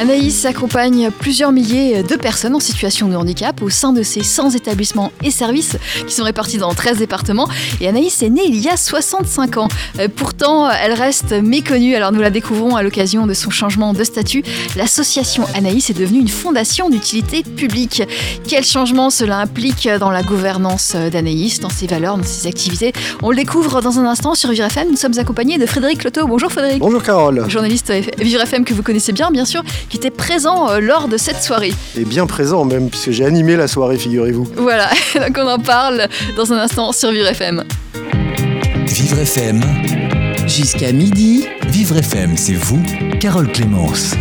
Anaïs accompagne plusieurs milliers de personnes en situation de handicap au sein de ses 100 établissements et services qui sont répartis dans 13 départements. Et Anaïs est née il y a 65 ans. Euh, Pourtant, elle reste méconnue. Alors nous la découvrons à l'occasion de son changement de statut. L'association Anaïs est devenue une fondation d'utilité publique. Quel changement cela implique dans la gouvernance d'Anaïs, dans ses valeurs, dans ses activités? On le découvre dans un instant sur Vivre FM. Nous sommes accompagnés de Frédéric Loto. Bonjour Frédéric. Bonjour Carole. Journaliste Vivre FM que vous connaissez bien, bien sûr, qui était présent euh, lors de cette soirée. Et bien présent même, puisque j'ai animé la soirée, figurez-vous. Voilà, donc on en parle dans un instant sur Vivre FM. Vivre FM, Jusqu'à midi. Vivre FM, c'est vous, Carole Clémence.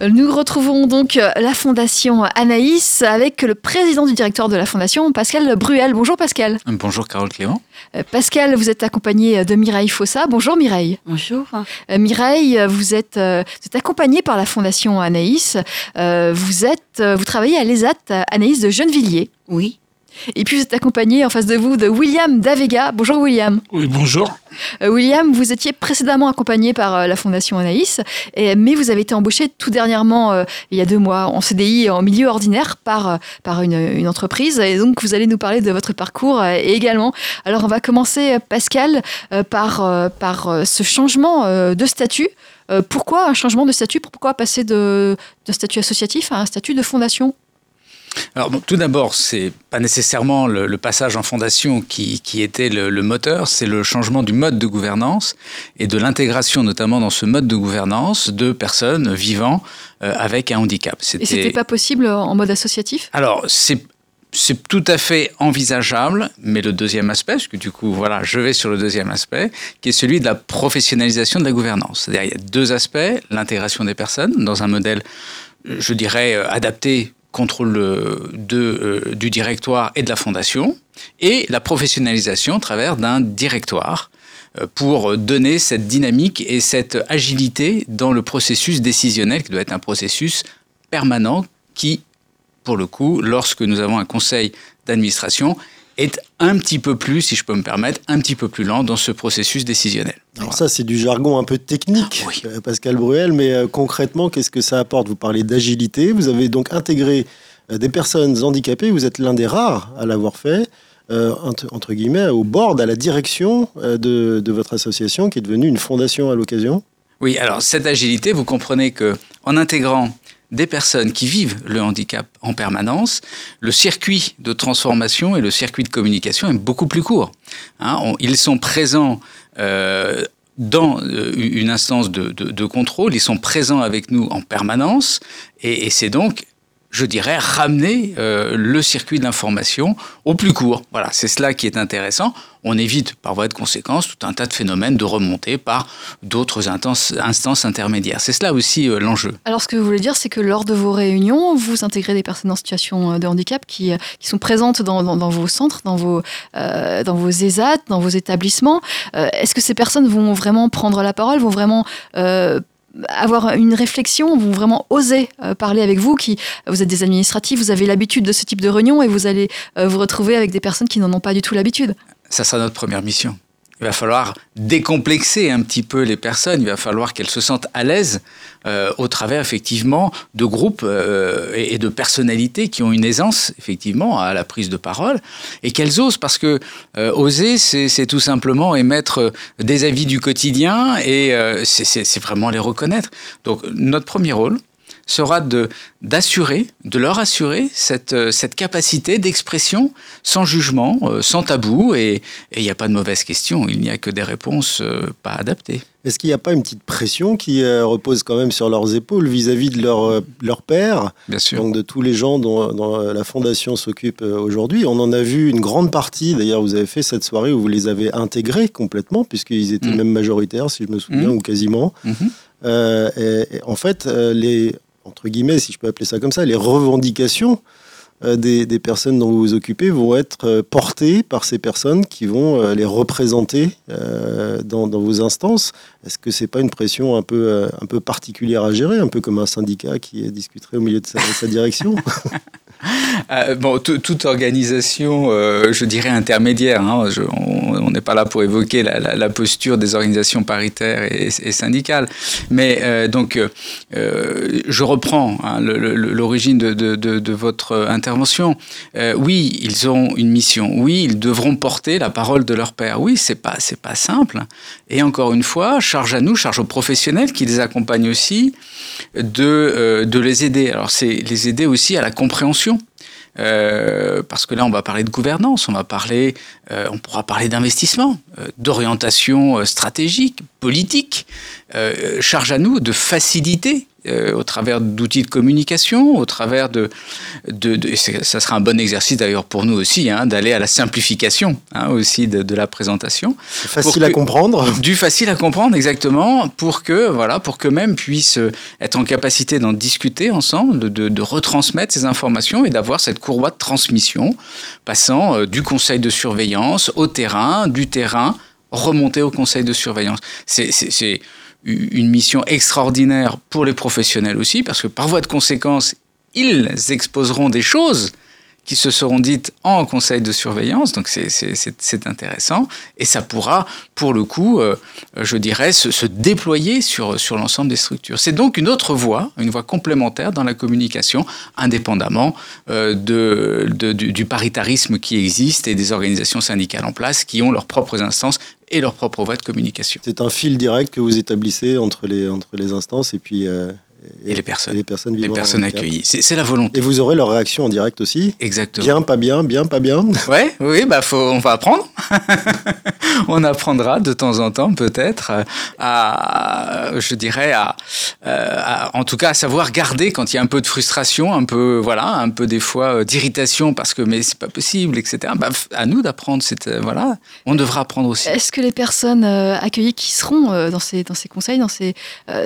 Nous retrouvons donc euh, la Fondation Anaïs avec le président du directeur de la Fondation, Pascal Bruel. Bonjour Pascal. Bonjour Carole Clément. Euh, Pascal, vous êtes accompagné de Mireille Fossa. Bonjour Mireille. Bonjour. Euh, Mireille, vous êtes, euh, vous êtes accompagnée par la Fondation Anaïs. Euh, vous, êtes, euh, vous travaillez à l'ESAT Anaïs de Gennevilliers. Oui. Et puis vous êtes accompagné en face de vous de William Davega. Bonjour William. Oui, bonjour. Euh, William, vous étiez précédemment accompagné par euh, la Fondation Anaïs, et- mais vous avez été embauché tout dernièrement, euh, il y a deux mois, en CDI en milieu ordinaire par, par une, une entreprise. Et donc vous allez nous parler de votre parcours également. Alors on va commencer, Pascal, par, par ce changement de statut. Pourquoi un changement de statut? Pourquoi passer d'un statut associatif à un statut de fondation? Alors, bon, tout d'abord, c'est pas nécessairement le, le passage en fondation qui, qui était le, le moteur, c'est le changement du mode de gouvernance et de l'intégration, notamment dans ce mode de gouvernance, de personnes vivant euh, avec un handicap. Et c'était pas possible en mode associatif? Alors, c'est c'est tout à fait envisageable, mais le deuxième aspect, parce que du coup, voilà, je vais sur le deuxième aspect, qui est celui de la professionnalisation de la gouvernance. C'est-à-dire, il y a deux aspects, l'intégration des personnes dans un modèle, je dirais, adapté contrôle euh, euh, du directoire et de la fondation, et la professionnalisation à travers d'un directoire euh, pour donner cette dynamique et cette agilité dans le processus décisionnel qui doit être un processus permanent qui pour le coup, lorsque nous avons un conseil d'administration, est un petit peu plus, si je peux me permettre, un petit peu plus lent dans ce processus décisionnel. Alors ça, c'est du jargon un peu technique, Oui. euh, Pascal Bruel, mais euh, concrètement, qu'est-ce que ça apporte? Vous parlez d'agilité, vous avez donc intégré euh, des personnes handicapées, vous êtes l'un des rares à l'avoir fait, euh, entre, entre guillemets, au board, à la direction euh, de, de votre association, qui est devenue une fondation à l'occasion? Oui, alors cette agilité, vous comprenez que en intégrant des personnes qui vivent le handicap en permanence, le circuit de transformation et le circuit de communication est beaucoup plus court. Hein, ils sont présents euh, dans euh, une instance de, contrôle, ils sont présents avec nous en permanence, et c'est donc, je dirais, ramener euh, le circuit de l'information au plus court. Voilà, c'est cela qui est intéressant. On évite, par voie de conséquence, tout un tas de phénomènes de remontée par d'autres instances, intermédiaires. C'est cela aussi euh, l'enjeu. Alors, ce que vous voulez dire, c'est que lors de vos réunions, vous intégrez des personnes en situation euh, de handicap qui, sont présentes dans, vos centres, dans vos, dans vos ESAT, dans vos établissements. Est-ce que ces personnes vont vraiment prendre la parole, vont vraiment avoir une réflexion, vont vraiment oser euh, parler avec vous qui Vous êtes des administratifs, vous avez l'habitude de ce type de réunion et vous allez euh, vous retrouver avec des personnes qui n'en ont pas du tout l'habitude. Ça sera notre première mission. Il va falloir décomplexer un petit peu les personnes, il va falloir qu'elles se sentent à l'aise euh, au travers effectivement de groupes euh, et, de personnalités qui ont une aisance effectivement à la prise de parole et qu'elles osent parce que euh, oser c'est tout simplement émettre euh, des avis du quotidien et euh, c'est vraiment les reconnaître. Donc notre premier rôle sera de d'assurer, de leur assurer cette, euh, cette capacité d'expression sans jugement, euh, sans tabou, et il n'y a pas de mauvaise question, il n'y a que des réponses euh, pas adaptées. Est-ce qu'il n'y a pas une petite pression qui euh, repose quand même sur leurs épaules vis-à-vis de leur, euh, leur père? Bien sûr. donc de tous les gens dont, dont la fondation s'occupe euh, aujourd'hui. On en a vu une grande partie, d'ailleurs vous avez fait cette soirée où vous les avez intégrés complètement, puisqu'ils étaient Mm. même majoritaires, si je me souviens, Mm. ou quasiment. Mhm. Euh, et- et en fait, euh, les, entre guillemets, si je peux appeler ça comme ça, les revendications euh, des, des personnes dont vous vous occupez vont être euh, portées par ces personnes qui vont euh, les représenter euh, dans, vos instances. Est-ce que c'est pas une pression un peu, euh, un peu particulière à gérer, un peu comme un syndicat qui discuterait au milieu de sa direction? Euh, bon, toute organisation, euh, je dirais intermédiaire. Hein, on n'est pas là pour évoquer la, posture des organisations paritaires et, syndicales. Mais euh, donc, je reprends hein, l'origine de, de, votre intervention. oui, ils ont une mission. Oui, ils devront porter la parole de leur père. Oui, c'est pas c'est pas simple. Et encore une fois, charge à nous, charge aux professionnels qui les accompagnent aussi de de les aider. Alors, c'est les aider aussi à la compréhension euh, parce que là, on va parler de gouvernance, on va parler, euh, on pourra parler d'investissement, euh, d'orientation stratégique, politique. charge à nous de faciliter euh, au travers d'outils de communication, au travers de... de, ça sera un bon exercice d'ailleurs pour nous aussi, hein, d'aller à la simplification hein, aussi de, la présentation. Facile à comprendre. Du facile à comprendre, exactement, pour que, voilà, pour que même puissent être en capacité d'en discuter ensemble, de, de, retransmettre ces informations et d'avoir cette courroie de transmission passant euh, du conseil de surveillance au terrain, du terrain remonter au conseil de surveillance. C'est une mission extraordinaire pour les professionnels aussi, parce que par voie de conséquence, ils exposeront des choses qui se seront dites en conseil de surveillance, donc c'est intéressant, et ça pourra, pour le coup, euh, je dirais, se, déployer sur, sur l'ensemble des structures. C'est donc une autre voie, une voie complémentaire dans la communication, indépendamment euh, de, du, du, paritarisme qui existe et des organisations syndicales en place qui ont leurs propres instances et leur propre voie de communication. C'est un fil direct que vous établissez entre les, entre les instances et puis... Euh, et, les personnes. les personnes, les personnes accueillies. C'est la volonté. Et vous aurez leur réaction en direct aussi Exactement. Bien, pas bien, bien, pas bien. Ouais, oui, bah faut, on va apprendre. on apprendra de temps en temps peut-être à, je dirais, à, à, en tout cas à savoir garder quand il y a un peu de frustration, un peu, voilà, un peu des fois euh, d'irritation parce que mais c'est pas possible, etc. Bah, à nous d'apprendre. Euh, voilà, on devra apprendre aussi. Est-ce que les personnes euh, accueillies qui seront dans ces dans ces conseils, dans ces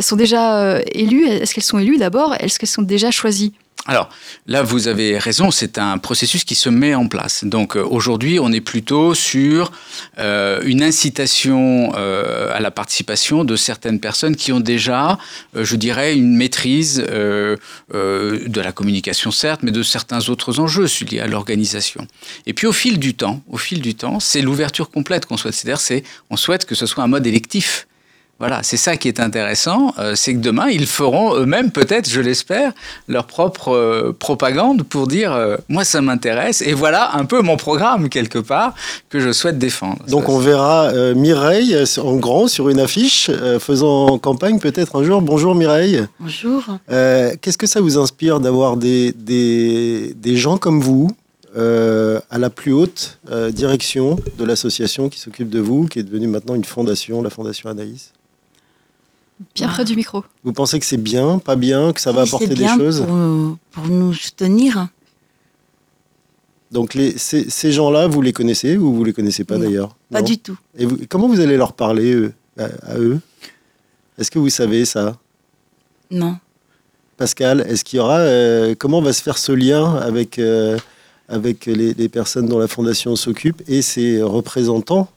sont déjà élues? Est-ce qu'elles sont élues d'abord Est-ce qu'elles sont déjà choisies alors là, vous avez raison, c'est un processus qui se met en place. Donc euh, aujourd'hui, on est plutôt sur euh, une incitation euh, à la participation de certaines personnes qui ont déjà, je dirais, une maîtrise de la communication, certes, mais de certains autres enjeux liés à l'organisation. Et puis au fil du temps, au fil du temps, c'est l'ouverture complète qu'on souhaite. C'est-à-dire, c'est on souhaite que ce soit un mode électif. Voilà, c'est ça qui est intéressant, euh, c'est que demain, ils feront eux-mêmes, peut-être, je l'espère, leur propre euh, propagande pour dire euh, moi, ça m'intéresse, et voilà un peu mon programme, quelque part, que je souhaite défendre. Donc, on verra Mireille en grand sur une affiche, faisant campagne peut-être un jour. Bonjour Mireille. Bonjour. Qu'est-ce que ça vous inspire d'avoir des, des, des, gens comme vous à la plus haute direction de l'association qui s'occupe de vous, qui est devenue maintenant une fondation, la Fondation Anaïs? Bien près du micro. Vous pensez que c'est bien, pas bien, que ça va apporter des choses pour, pour, nous soutenir. Donc les, ces, ces gens-là, vous les connaissez ou vous les connaissez pas d'ailleurs? Pas du tout. Et vous, comment vous allez leur parler à, eux? Est-ce que vous savez ça? Non. Pascal, est-ce qu'il y aura euh, comment va se faire ce lien avec euh, avec les, les, personnes dont la fondation s'occupe et ses représentants?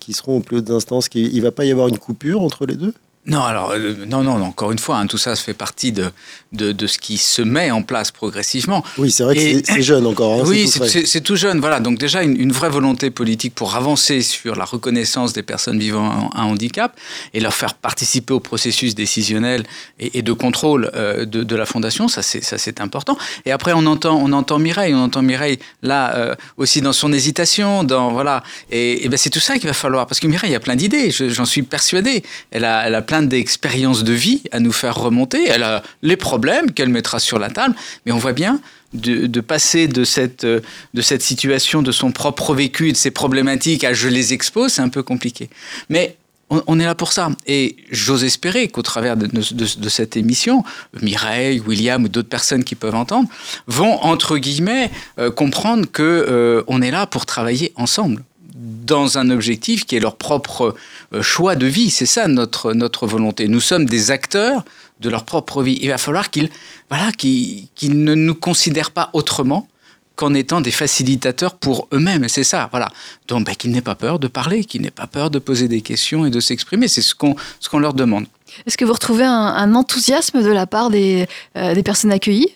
Qui seront aux plus hautes instances. Il ne va pas y avoir une coupure entre les deux? Non, alors, euh, non, non, encore une fois, hein, tout ça fait partie de, de, de, ce qui se met en place progressivement. Oui, c'est vrai que c'est jeune encore. Hein, oui, c'est tout, jeune. Voilà, donc déjà une, vraie volonté politique pour avancer sur la reconnaissance des personnes vivant un handicap et leur faire participer au processus décisionnel et, de contrôle euh, de, de, la Fondation, ça c'est important. Et après, on entend, on entend Mireille, on entend Mireille là euh, aussi dans son hésitation, dans, voilà. Et, et ben, c'est tout ça qu'il va falloir, parce que Mireille a plein d'idées, j'en suis persuadé. Elle a, elle a plein d'expériences de vie à nous faire remonter. Elle a les problèmes qu'elle mettra sur la table, mais on voit bien de, passer de cette, de cette situation, de son propre vécu de ses problématiques à je les expose, c'est un peu compliqué. Mais on, est là pour ça. Et j'ose espérer qu'au travers de, de, cette émission, Mireille, William ou d'autres personnes qui peuvent entendre vont, entre guillemets, euh, comprendre que euh, on est là pour travailler ensemble dans un objectif qui est leur propre euh, choix de vie. C'est ça notre, notre volonté. Nous sommes des acteurs de leur propre vie. Il va falloir qu'ils voilà, qu'ils ne nous considèrent pas autrement qu'en étant des facilitateurs pour eux-mêmes. C'est ça, voilà. Donc, ben, qu'ils n'aient pas peur de parler, qu'ils n'aient pas peur de poser des questions et de s'exprimer. C'est ce qu'on ce qu'on leur demande. Est-ce que vous retrouvez un, enthousiasme de la part des, euh, des personnes accueillies?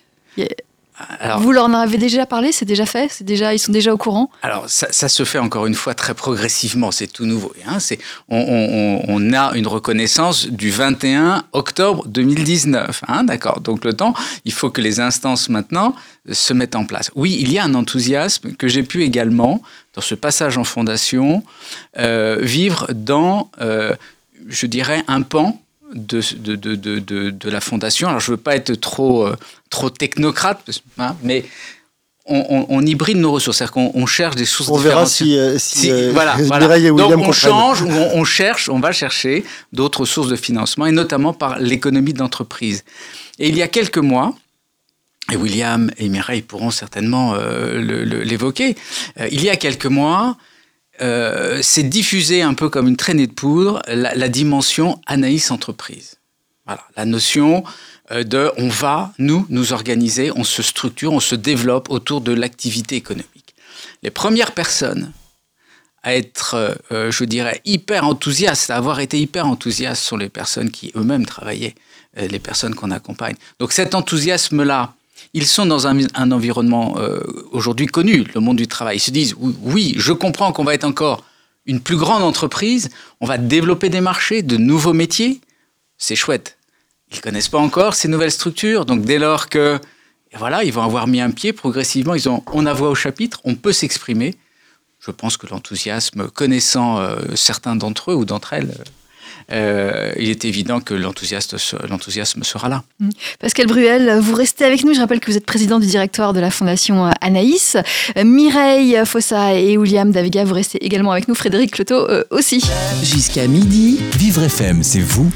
Alors, Vous leur en avez déjà parlé C'est déjà fait C'est déjà, Ils sont déjà au courant? Alors, ça, ça, se fait encore une fois très progressivement, c'est tout nouveau. Hein, c'est, on, on, on, a une reconnaissance du 21 octobre 2019. Hein, d'accord Donc, le temps, il faut que les instances maintenant se mettent en place. Oui, il y a un enthousiasme que j'ai pu également, dans ce passage en fondation, euh, vivre dans, euh, je dirais, un pan de, de, de, de, de la fondation. Alors, je ne veux pas être trop, euh, trop technocrate, hein, mais on, on, on, hybride nos ressources, c'est-à-dire qu'on on cherche des sources on différentes. verra si, euh, si, si euh, voilà, voilà. William Donc on comprennent. change, on, on, cherche, on va chercher d'autres sources de financement, et notamment par l'économie d'entreprise. Et il y a quelques mois, et William et Mireille pourront certainement euh, l'évoquer, il y a quelques mois, euh, c'est diffusé un peu comme une traînée de poudre la, dimension Anaïs entreprise. La notion euh, de on va, nous, nous organiser, on se structure, on se développe autour de l'activité économique. Les premières personnes à être, euh, je dirais, hyper enthousiastes, à avoir été hyper enthousiastes sont les personnes qui eux-mêmes travaillaient, les personnes qu'on accompagne. Donc cet enthousiasme-là, ils sont dans un, environnement euh, aujourd'hui connu, le monde du travail. Ils se disent, oui, je comprends qu'on va être encore une plus grande entreprise, on va développer des marchés, de nouveaux métiers, c'est chouette. Ils connaissent pas encore ces nouvelles structures, donc dès lors que voilà, ils vont avoir mis un pied progressivement, ils ont on a voix au chapitre, on peut s'exprimer. Je pense que l'enthousiasme, connaissant euh, certains d'entre eux ou d'entre elles, euh, il est évident que l'enthousiasme sera là. Pascal Bruel, vous restez avec nous. Je rappelle que vous êtes président du directoire de la Fondation Anaïs. Mireille Fossa et William Daviga, vous restez également avec nous. Frédéric Cloteau euh, aussi. Jusqu'à midi. Vivre FM, c'est vous,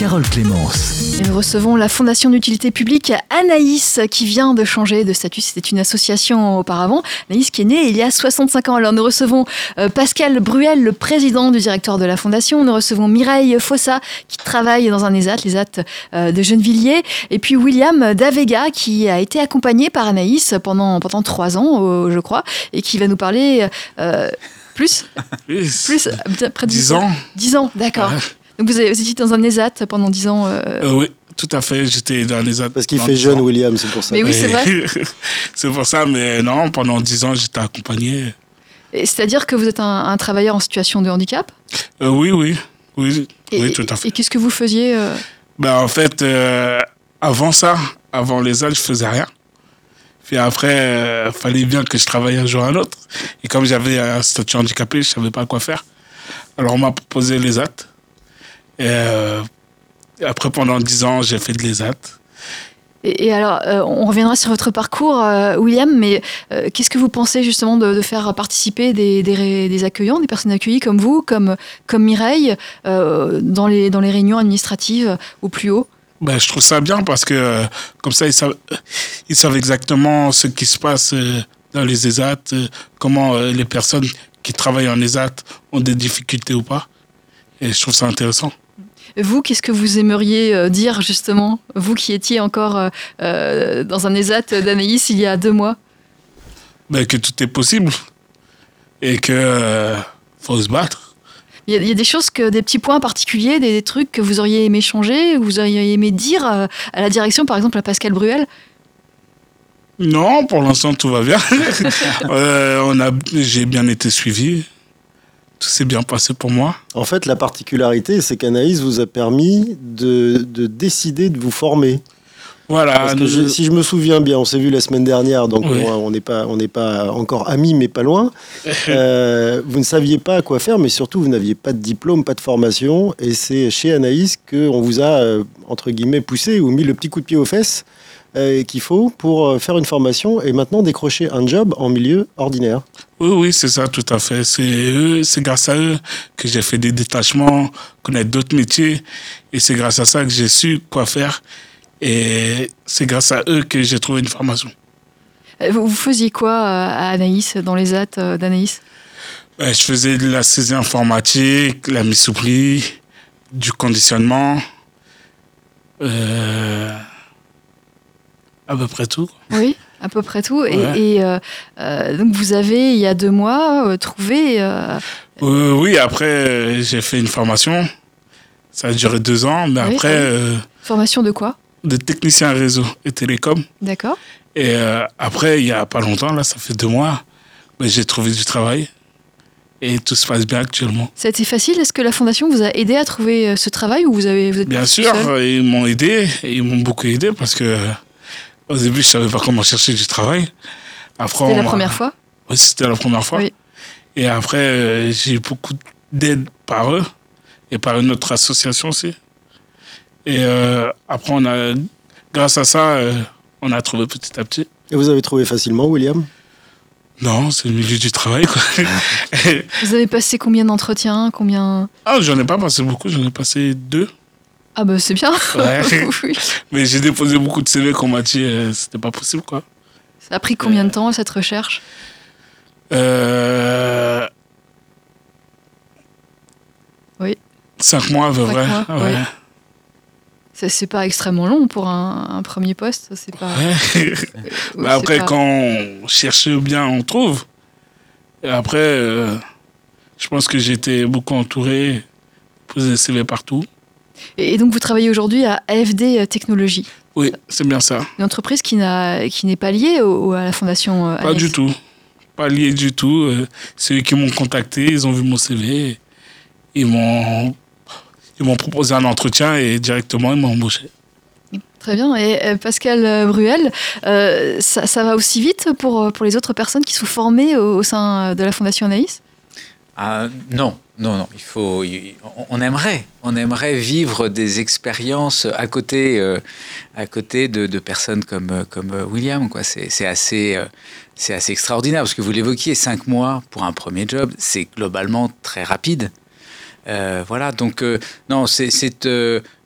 Carole Clémence. Et nous recevons la Fondation d'utilité publique Anaïs qui vient de changer de statut. C'était une association auparavant. Anaïs qui est née il y a 65 ans. Alors nous recevons euh, Pascal Bruel, le président du directoire de la Fondation. Nous recevons Mireille Fossa qui travaille dans un ESAT, l'ESAT euh, de Gennevilliers. Et puis William Davega qui a été accompagné par Anaïs pendant, pendant trois ans, euh, je crois, et qui va nous parler euh, plus, plus, plus près de 10 ans. 10 ans, d'accord. Donc vous, avez, vous étiez dans un ESAT pendant 10 ans euh... Euh, oui, tout à fait. J'étais dans les Parce qu'il fait jeune, ans. William, c'est pour ça. Mais oui, c'est vrai. c'est pour ça, mais non, pendant 10 ans, j'étais accompagné. C'est-à-dire que vous êtes un, un, travailleur en situation de handicap? Euh, Oui, oui. Oui, et, oui, tout à fait. Et qu'est-ce que vous faisiez euh... ben, En fait, euh, avant ça, avant les âges, je faisais rien. Puis après, il euh, fallait bien que je travaille un jour à l'autre. Et comme j'avais un statut handicapé, je savais pas quoi faire. Alors on m'a proposé les actes. Et, euh, après, pendant 10 ans, j'ai fait de l'ESAT. Et, et, alors, euh, on reviendra sur votre parcours, euh, William, mais qu'est-ce que vous pensez justement de, de faire participer des, des, des, accueillants, des personnes accueillies comme vous, comme, comme Mireille, dans, les, dans les réunions administratives au plus haut? Ben, je trouve ça bien parce que comme ça, ils savent, ils savent exactement ce qui se passe dans les ESAT, comment les personnes qui travaillent en ESAT ont des difficultés ou pas. Et je trouve ça intéressant. Vous, qu'est-ce que vous aimeriez dire justement, vous qui étiez encore euh, dans un ESAT d'Anaïs il y a deux mois? Ben, Que tout est possible et que euh, faut se battre. Il y, a, il y, a, des choses, que, des petits points particuliers, des, des, trucs que vous auriez aimé changer, que vous auriez aimé dire à, à la direction, par exemple à Pascal Bruel? Non, pour l'instant tout va bien. euh, on a, j'ai bien été suivi. Tout s'est bien passé pour moi. En fait, la particularité, c'est qu'Anaïs vous a permis de, de, décider de vous former. Voilà. Parce que je, si je me souviens bien, on s'est vu la semaine dernière, donc oui. on n'est pas, on n'est pas encore amis, mais pas loin. euh, vous ne saviez pas à quoi faire, mais surtout vous n'aviez pas de diplôme, pas de formation, et c'est chez Anaïs qu'on vous a euh, entre guillemets poussé ou mis le petit coup de pied aux fesses euh, qu'il faut pour faire une formation et maintenant décrocher un job en milieu ordinaire. Oui, oui, c'est ça, tout à fait. C'est eux, c'est grâce à eux que j'ai fait des détachements, connaître d'autres métiers, et c'est grâce à ça que j'ai su quoi faire. Et c'est grâce à eux que j'ai trouvé une formation. Vous faisiez quoi à Anaïs, dans les AT d'Anaïs? Ben, Je faisais de la saisie informatique, la mise sous pli, du conditionnement, euh, à peu près tout. Oui, à peu près tout. Ouais. Et, et euh, euh, donc vous avez, il y a deux mois, trouvé... Euh, oui, après j'ai fait une formation. Ça a duré deux ans, mais oui, après... formation de quoi? de technicien réseau et télécom. D'accord. Et après, il y a pas longtemps, là, ça fait deux mois, ben, j'ai trouvé du travail. Et tout se passe bien actuellement. Ça a été facile? Est-ce que la Fondation vous a aidé à trouver ce travail ou vous, avez, vous êtes Bien sûr, ils m'ont aidé. et Ils m'ont beaucoup aidé parce que au début, je savais pas comment chercher du travail. Après, C'était la première fois Oui, c'était la première fois. Oui. Et après, euh, j'ai eu beaucoup d'aide par eux et par une autre association aussi. Et euh, après, on a, grâce à ça, euh, on a trouvé petit à petit. Et vous avez trouvé facilement, William? Non, c'est le milieu du travail. Quoi. Vous avez passé combien d'entretiens? Combien ah, j'en ai pas passé beaucoup, j'en ai passé deux. Ah bah c'est bien. Ouais. Oui. Mais j'ai déposé beaucoup de CV qu'on m'a dit euh, c'était pas possible. quoi. Ça a pris combien de temps cette recherche? Euh... Oui. Cinq mois à peu près. ouais. C'est pas extrêmement long pour un, un premier poste. C'est pas. Ouais. euh, c'est après, pas- quand on cherche bien, on trouve. Et après, euh, je pense que j'étais beaucoup entouré, posé des CV partout. Et donc vous travaillez aujourd'hui à AFD Technologies, Oui, c'est bien ça. une entreprise qui n'a qui n'est pas liée au- à la fondation. euh, Pas du tout. Pas lié du tout. Euh, C'est eux qui m'ont contacté, ils ont vu mon CV. Ils m'ont, ils m'ont proposé un entretien et directement, ils m'ont embauché. Très bien. Et euh, Pascal euh, Bruel, euh, ça, ça va aussi vite pour, euh, pour les autres personnes qui sont formées au, au sein de la Fondation Anaïs? Ah, non, non, non. Il faut, on- aimerait, on aimerait vivre des expériences à côté, euh, à côté de, personnes comme, comme William. C'est, assez, euh, c'est assez extraordinaire parce que vous l'évoquiez, cinq mois pour un premier job, c'est globalement très rapide. Euh, voilà, donc non, c'est,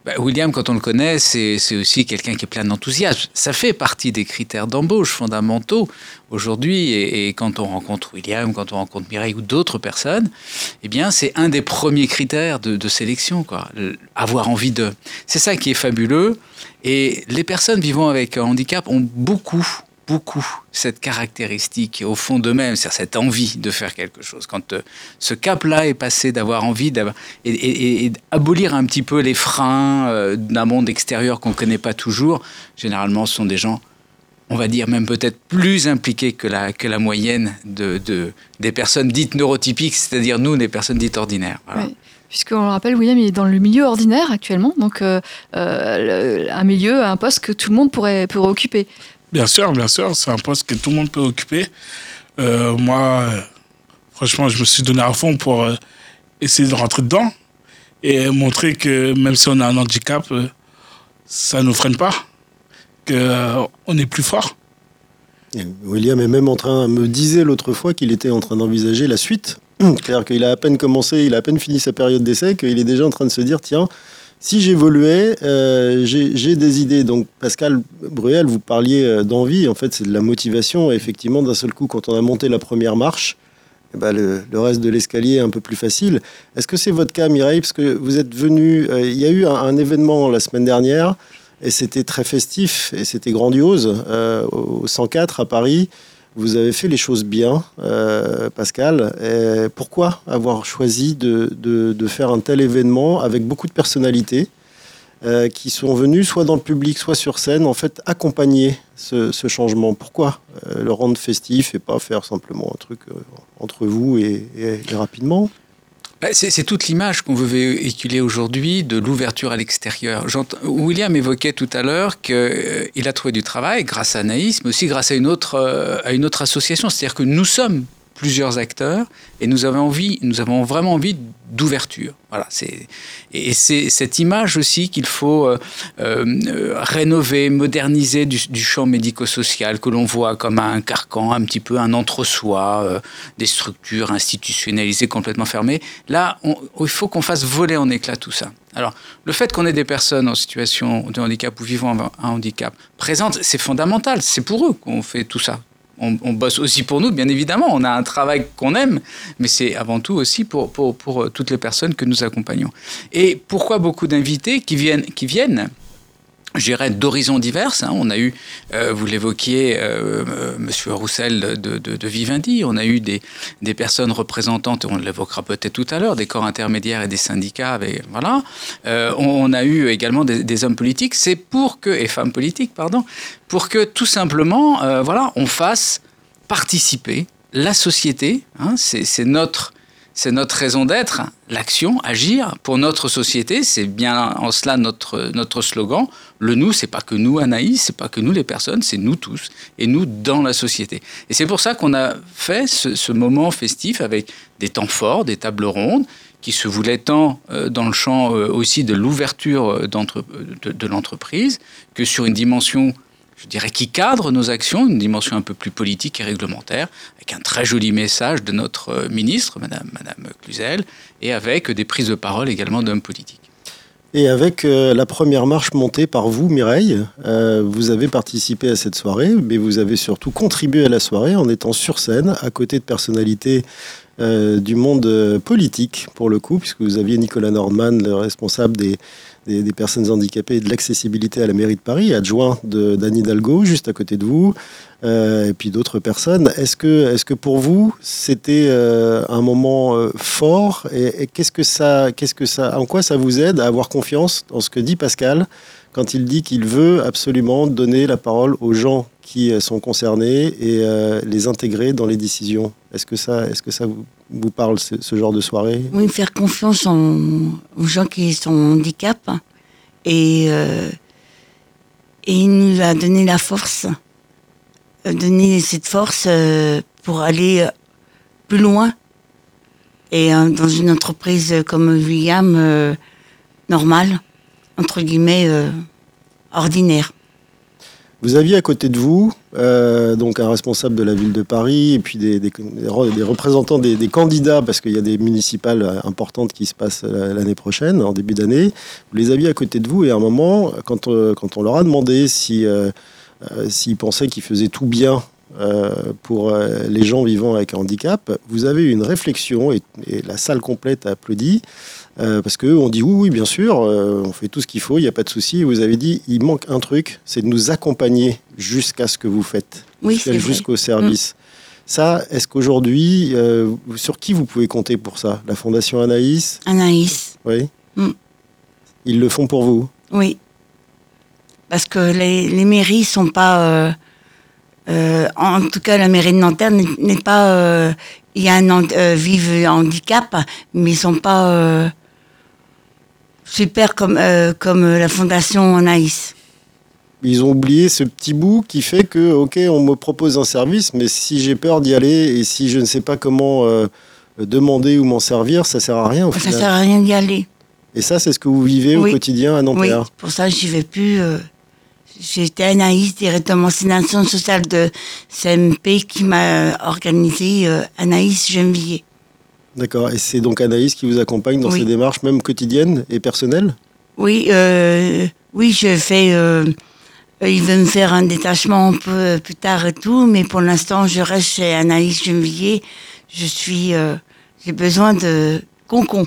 bah, William, quand on le connaît, c'est, aussi quelqu'un qui est plein d'enthousiasme. Ça fait partie des critères d'embauche fondamentaux aujourd'hui. Et, quand on rencontre William, quand on rencontre Mireille ou d'autres personnes, eh bien, c'est un des premiers critères de, sélection, quoi. Avoir envie de. C'est ça qui est fabuleux. Et les personnes vivant avec un handicap ont beaucoup, beaucoup cette caractéristique au fond d'eux-mêmes, c'est-à-dire cette envie de faire quelque chose. Quand euh, ce cap-là est passé d'avoir envie d'avoir et, et- un petit peu les freins euh, d'un monde extérieur qu'on ne connaît pas toujours, généralement, ce sont des gens on va dire même peut-être plus impliqués que la, que la moyenne de, de- des personnes dites neurotypiques, c'est-à-dire nous, des personnes dites ordinaires. Voilà. Oui. Puisqu'on le rappelle, William il est dans le milieu ordinaire actuellement, donc euh, un milieu, un poste que tout le monde pourrait, pourrait occuper. Bien sûr, bien sûr, c'est un poste que tout le monde peut occuper. Euh, moi, franchement, je me suis donné à fond pour euh, essayer de rentrer dedans et montrer que même si on a un handicap, euh, ça ne nous freine pas, qu'on est plus fort. William est même en train, me disait l'autre fois qu'il était en train d'envisager la suite. C'est-à-dire qu'il a à peine commencé, il a à peine fini sa période d'essai, qu'il est déjà en train de se dire tiens, si j'évoluais, euh, j'ai des idées. Donc, Pascal Bruel, vous parliez euh, d'envie, en fait, c'est de la motivation. Et effectivement, d'un seul coup, quand on a monté la première marche, eh ben, le, le reste de l'escalier est un peu plus facile. Est-ce que c'est votre cas, Mireille? Parce que vous êtes venu, euh, il y a eu un, un événement la semaine dernière, et c'était très festif, et c'était grandiose, euh, au 104 à Paris. Vous avez fait les choses bien, euh, Pascal. Pourquoi avoir choisi de, faire un tel événement avec beaucoup de personnalités euh, qui sont venues soit dans le public, soit sur scène, en fait, accompagner ce, changement? Pourquoi euh, le rendre festif et pas faire simplement un truc entre vous et, rapidement? C'est toute l'image qu'on veut véhiculer aujourd'hui de l'ouverture à l'extérieur. William évoquait tout à l'heure qu'il a trouvé du travail grâce à Anaïs, mais aussi grâce euh, à une autre association. C'est-à-dire que nous sommes plusieurs acteurs et nous avons envie, nous avons vraiment envie d'ouverture. Voilà, c'est et c'est cette image aussi qu'il faut euh, euh, rénover, moderniser du, champ médico-social que l'on voit comme un carcan, un petit peu un entre-soi, euh, des structures institutionnalisées complètement fermées. Là, il faut qu'on fasse voler en éclats tout ça. Alors, le fait qu'on ait des personnes en situation de handicap ou vivant un handicap présentes, c'est fondamental. C'est pour eux qu'on fait tout ça. On, bosse aussi pour nous, bien évidemment. On a un travail qu'on aime, mais c'est avant tout aussi pour, pour, pour euh, toutes les personnes que nous accompagnons. Et pourquoi beaucoup d'invités qui viennent, qui viennent je dirais, d'horizons divers. Hein. On a eu, euh, vous l'évoquiez, euh, euh, Monsieur Roussel de, de, de, Vivendi, on a eu des, des personnes représentantes, on l'évoquera peut-être tout à l'heure, des corps intermédiaires et des syndicats. Avec, voilà. Euh, on, on, a eu également des, des hommes politiques. C'est pour que, et femmes politiques, pardon, pour que tout simplement, euh, voilà, on fasse participer la société. Hein, c'est notre c'est notre raison d'être, l'action, agir pour notre société. C'est bien en cela notre, notre slogan. Le nous, c'est pas que nous, Anaïs, c'est pas que nous les personnes, c'est nous tous et nous dans la société. Et c'est pour ça qu'on a fait ce, moment festif avec des temps forts, des tables rondes qui se voulaient tant euh, dans le champ euh, aussi de l'ouverture de, de l'entreprise que sur une dimension je dirais, qui cadre nos actions, une dimension un peu plus politique et réglementaire, avec un très joli message de notre euh, ministre, Madame, Madame Cluzel, et avec des prises de parole également d'hommes politiques. Et avec euh, la première marche montée par vous, Mireille, euh, vous avez participé à cette soirée, mais vous avez surtout contribué à la soirée en étant sur scène, à côté de personnalités du monde politique, pour le coup, puisque vous aviez Nicolas Nordman, le responsable des, des, personnes handicapées et de l'accessibilité à la mairie de Paris, adjoint d'Anne Hidalgo, juste à côté de vous, euh, et puis d'autres personnes. Est-ce que, est que pour vous, c'était euh, un moment euh, fort Et, et qu'est-ce que que ça, en quoi ça vous aide à avoir confiance dans ce que dit Pascal quand il dit qu'il veut absolument donner la parole aux gens qui sont concernés et les intégrer dans les décisions? Est-ce que ça, est-ce que ça vous, vous parle ce, ce, genre de soirée? Oui, faire confiance en, aux gens qui sont handicap. Et euh, et il nous a donné la force, donné cette force euh, pour aller plus loin. Et dans une entreprise comme William euh, normale entre guillemets euh, ordinaire. Vous aviez à côté de vous euh, donc un responsable de la ville de Paris et puis des, représentants des, candidats parce qu'il y a des municipales importantes qui se passent l'année prochaine, en début d'année. Vous les aviez à côté de vous et à un moment, quand, euh, quand on leur a demandé si, euh, s'ils pensaient qu'ils faisaient tout bien euh, pour euh, les gens vivant avec un handicap, vous avez eu une réflexion et la salle complète a applaudi. Euh, parce qu'on dit oui, oui, bien sûr, euh, on fait tout ce qu'il faut, il n'y a pas de souci. Vous avez dit, il manque un truc, c'est de nous accompagner jusqu'à ce que vous faites, oui, jusqu'au service. Mmh. Ça, est-ce qu'aujourd'hui, euh, sur qui vous pouvez compter pour ça? La Fondation Anaïs? Anaïs. Oui. Mmh. Ils le font pour vous? Oui. Parce que les, les mairies sont pas. Euh, en tout cas, la mairie de Nanterre n'est pas. Il y a un handicap, mais ils sont pas super comme, euh, comme la fondation Anaïs. Ils ont oublié ce petit bout qui fait que, ok, on me propose un service, mais si j'ai peur d'y aller et si je ne sais pas comment euh, demander ou m'en servir, ça sert à rien. Au ça final. sert à rien d'y aller. Et ça, c'est ce que vous vivez oui. au quotidien à Nanterre. Oui, pour ça, j'y vais plus. Euh, J'étais Anaïs directement. C'est l'action sociale de CMP qui m'a organisé euh, Anaïs Gennevilliers. D'accord. Et c'est donc Anaïs qui vous accompagne dans oui. ces démarches, même quotidiennes et personnelles? Oui, euh, oui, je fais. Euh, il veut me faire un détachement un peu plus tard et tout, mais pour l'instant, je reste chez Anaïs Gennevilliers. Je suis. Euh, J'ai besoin de concon.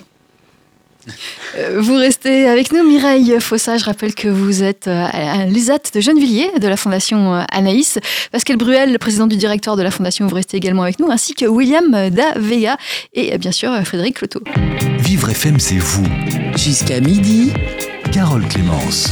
Vous restez avec nous, Mireille Fossa. Je rappelle que vous êtes à l'ESAT de Gennevilliers, de la Fondation Anaïs. Pascal Bruel, le président du directoire de la Fondation, vous restez également avec nous, ainsi que William Da Vega et bien sûr Frédéric Cloteau. Vivre FM, c'est vous. Jusqu'à midi. Carole Clémence.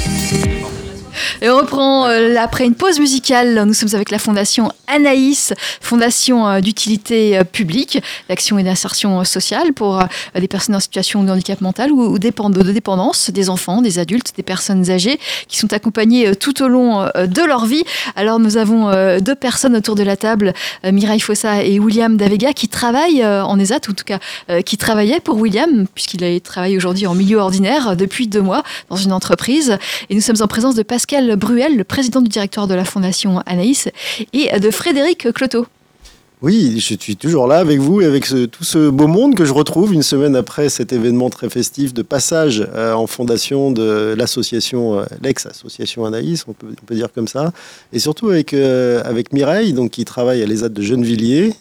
Et on reprend euh, après une pause musicale. Nous sommes avec la fondation Anaïs, fondation euh, d'utilité euh, publique, d'action et d'insertion sociale pour des personnes en situation de handicap mental ou, de dépendance, des enfants, des adultes, des personnes âgées qui sont accompagnées tout au long de leur vie. Alors nous avons deux personnes autour de la table, Mireille Fossa et William Davega, qui travaillent en ESAT, ou en tout cas qui travaillaient pour William, puisqu'il travaille aujourd'hui en milieu ordinaire depuis deux mois dans une entreprise. Et nous sommes en présence de Pascal Bruel, le président du directoire de la Fondation Anaïs, et de Frédéric Cloteau. Oui, je suis toujours là avec vous et avec tout ce beau monde que je retrouve une semaine après cet événement très festif de passage euh, en fondation de l'association, euh, l'ex-association Anaïs, on peut, dire comme ça, et surtout avec, euh, avec Mireille, donc, qui travaille à l'ESAT de Gennevilliers,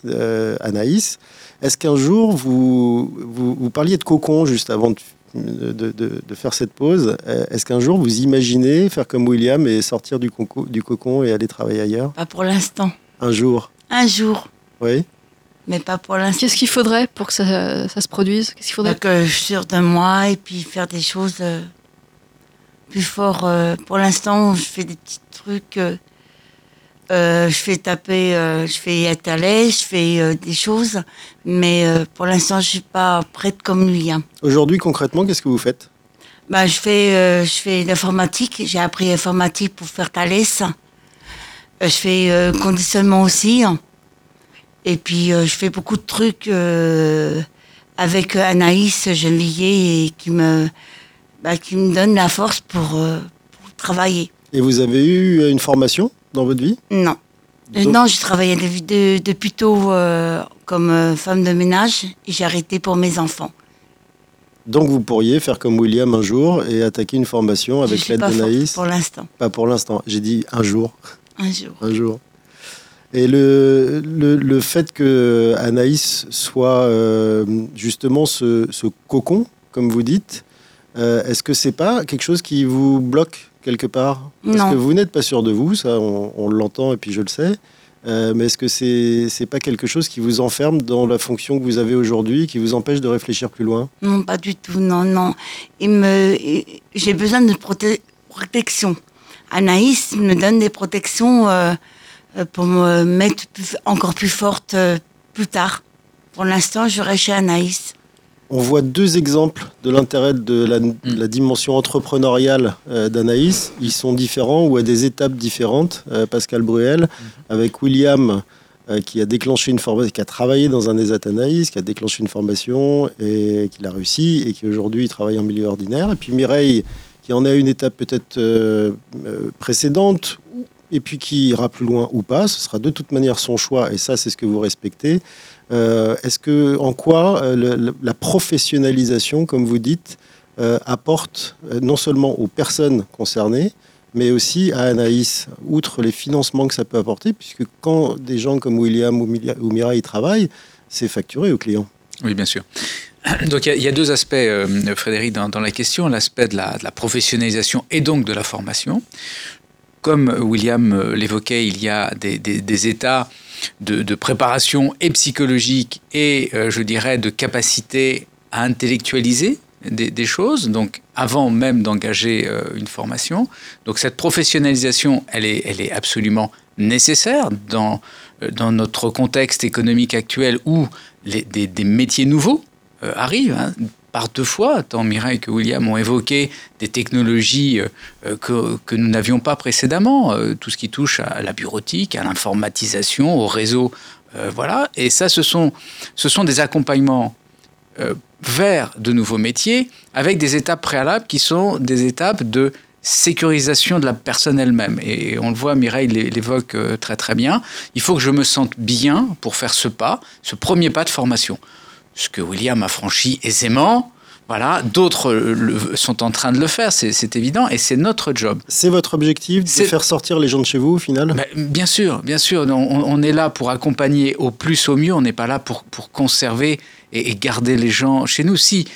Anaïs. Est-ce qu'un jour, vous, vous, vous, parliez de cocon juste avant de de, de- de faire cette pause. Euh, Est-ce qu'un jour vous imaginez faire comme William et sortir du, conco- du cocon et aller travailler ailleurs? Pas pour l'instant. Un jour, Un jour, oui. mais pas pour l'instant. Qu'est-ce qu'il faudrait pour que ça, ça se produise? Qu'est-ce qu'il faudrait? Donc, euh, je suis de moi et puis faire des choses euh, plus fort. euh, pour l'instant, je fais des petits trucs. Euh, je fais taper, euh, je fais étaler, je fais euh, des choses, mais pour l'instant, je suis pas prête comme lui. hein. Aujourd'hui, concrètement, qu'est-ce que vous faites? Bah, je fais, je fais l'informatique. J'ai appris l'informatique pour faire Thales. Je fais conditionnement aussi. hein. Et puis, je fais beaucoup de trucs avec Anaïs Genvilliers et qui me, bah, qui me donne la force pour, pour travailler. Et vous avez eu une formation? Dans votre vie Non. Donc- Non, j'ai travaillé de- de- depuis tôt euh, comme euh, femme de ménage et j'ai arrêté pour mes enfants. Donc vous pourriez faire comme William un jour et attaquer une formation je avec l'aide d'Anaïs pour l'instant. Pas pour l'instant, j'ai dit un jour. Un jour. un jour. Et le, le, le fait que Anaïs soit euh, justement ce, ce cocon, comme vous dites, euh, est-ce que c'est pas quelque chose qui vous bloque? Quelque part Parce Non. que vous n'êtes pas sûr de vous, ça on, on l'entend et puis je le sais. Euh, mais est-ce que c'est c'est pas quelque chose qui vous enferme dans la fonction que vous avez aujourd'hui, qui vous empêche de réfléchir plus loin? Non, pas du tout, non, non. J'ai besoin de proté- protection. Anaïs me donne des protections euh, euh, pour me mettre plus- encore plus forte euh, plus tard. Pour l'instant, je reste chez Anaïs. On voit deux exemples de l'intérêt de la, de la dimension entrepreneuriale euh, d'Anaïs. Ils sont différents ou à des étapes différentes. Euh, Pascal Bruel, avec William, euh, qui a déclenché une formation, qui a travaillé dans un ESAT Anaïs, qui a déclenché une formation et qui l'a réussi et qui aujourd'hui travaille en milieu ordinaire. Et puis Mireille, qui en est à une étape peut-être précédente et puis qui ira plus loin ou pas. Ce sera de toute manière son choix et ça, c'est ce que vous respectez. Euh, Est-ce que, en quoi euh, la professionnalisation, comme vous dites, euh, apporte non seulement aux personnes concernées, mais aussi à Anaïs, outre les financements que ça peut apporter, puisque quand des gens comme William ou, ou Mireille travaillent, c'est facturé aux clients. Oui, bien sûr. Donc il y a- y, deux aspects, Frédéric, dans, la question. L'aspect de la, professionnalisation et donc de la formation. Comme William l'évoquait, il y a des états de, préparation et psychologique et, euh, je dirais, de capacité à intellectualiser des, choses, donc avant même d'engager euh, une formation. Donc cette professionnalisation, elle est, elle est absolument nécessaire dans, euh, dans notre contexte économique actuel où les- des, métiers nouveaux arrivent. hein. Par deux fois, tant Mireille que William ont évoqué des technologies euh, que, nous n'avions pas précédemment, euh, tout ce qui touche à la bureautique, à l'informatisation, au réseau. euh, voilà. Et ça, ce sont, ce sont des accompagnements vers de nouveaux métiers avec des étapes préalables qui sont des étapes de sécurisation de la personne elle-même. Et on le voit, Mireille l'é- l'évoque très très bien. Il faut que je me sente bien pour faire ce pas, ce premier pas de formation. Ce que William a franchi aisément. Voilà, d'autres sont en train de le faire, c'est évident, et c'est notre job. C'est votre objectif de C'est- faire sortir les gens de chez vous au final? Ben, bien sûr, bien sûr. On, on est là pour accompagner au plus au mieux. On n'est pas là pour, pour conserver et, et garder les gens chez nous. Si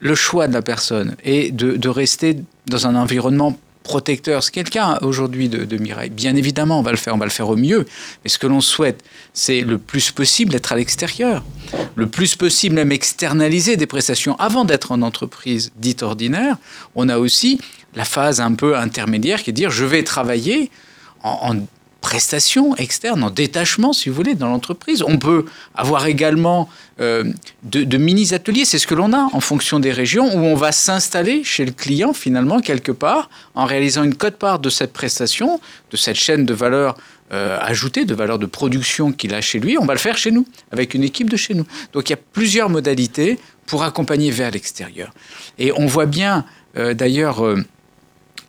le choix de la personne est de, de rester dans un environnement protecteur, ce qui est le cas aujourd'hui de, de Mireille, bien évidemment, on va le faire, on va le faire au mieux. Mais ce que l'on souhaite, c'est le plus possible d'être à l'extérieur. Le plus possible même externaliser des prestations avant d'être en entreprise dite ordinaire. On a aussi la phase un peu intermédiaire qui est de dire je vais travailler en prestation externe, en détachement, si vous voulez, dans l'entreprise. On peut avoir également euh, de, mini-ateliers, c'est ce que l'on a en fonction des régions, où on va s'installer chez le client, finalement, quelque part, en réalisant une cote-part de cette prestation, de cette chaîne de valeur euh, ajoutée, de valeur de production qu'il a chez lui. On va le faire chez nous, avec une équipe de chez nous. Donc il y a plusieurs modalités pour accompagner vers l'extérieur. Et on voit bien, euh, d'ailleurs,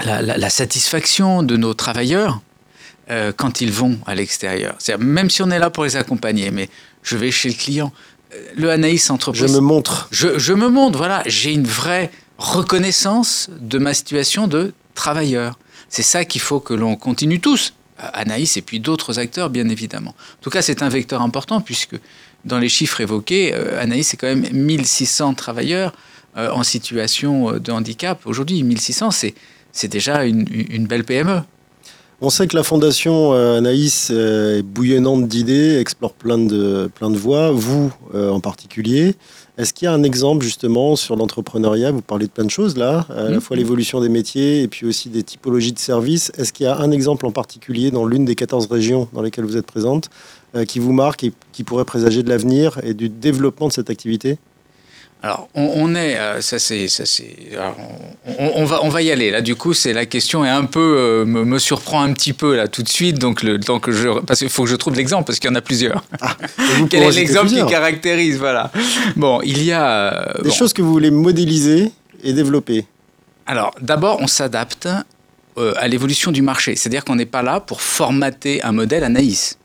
la satisfaction de nos travailleurs euh, quand ils vont à l'extérieur. C'est-à-dire, Même si on est là pour les accompagner, mais je vais chez le client. Euh, Le Anaïs Je Entreprise. me montre. Je, je me montre, voilà, j'ai une vraie reconnaissance de ma situation de travailleur. C'est ça qu'il faut que l'on continue tous, Anaïs et puis d'autres acteurs, bien évidemment. En tout cas, c'est un vecteur important puisque dans les chiffres évoqués, euh, Anaïs, c'est quand même 1600 travailleurs en situation de handicap. Aujourd'hui, 1600, c'est déjà une, une belle PME. On sait que la fondation Anaïs est bouillonnante d'idées, explore plein de, plein de voies, vous en particulier. Est-ce qu'il y a un exemple justement sur l'entrepreneuriat? Vous parlez de plein de choses là, à la mmh. fois l'évolution des métiers et puis aussi des typologies de services. Est-ce qu'il y a un exemple en particulier dans l'une des 14 régions dans lesquelles vous êtes présente euh, qui vous marque et qui pourrait présager de l'avenir et du développement de cette activité? Alors, on, est, euh, ça c'est, ça c'est, on, va, on va y aller. Là, du coup, c'est la question est un peu euh, me, surprend un petit peu là tout de suite. Donc, le temps que je, parce qu'il faut que je trouve l'exemple parce qu'il y en a plusieurs. Ah, Quel est l'exemple qui caractérise Voilà. Bon, il y a des choses que vous voulez modéliser et développer. Alors, d'abord, on s'adapte à l'évolution du marché. C'est-à-dire qu'on n'est pas là pour formater un modèle Anaïs.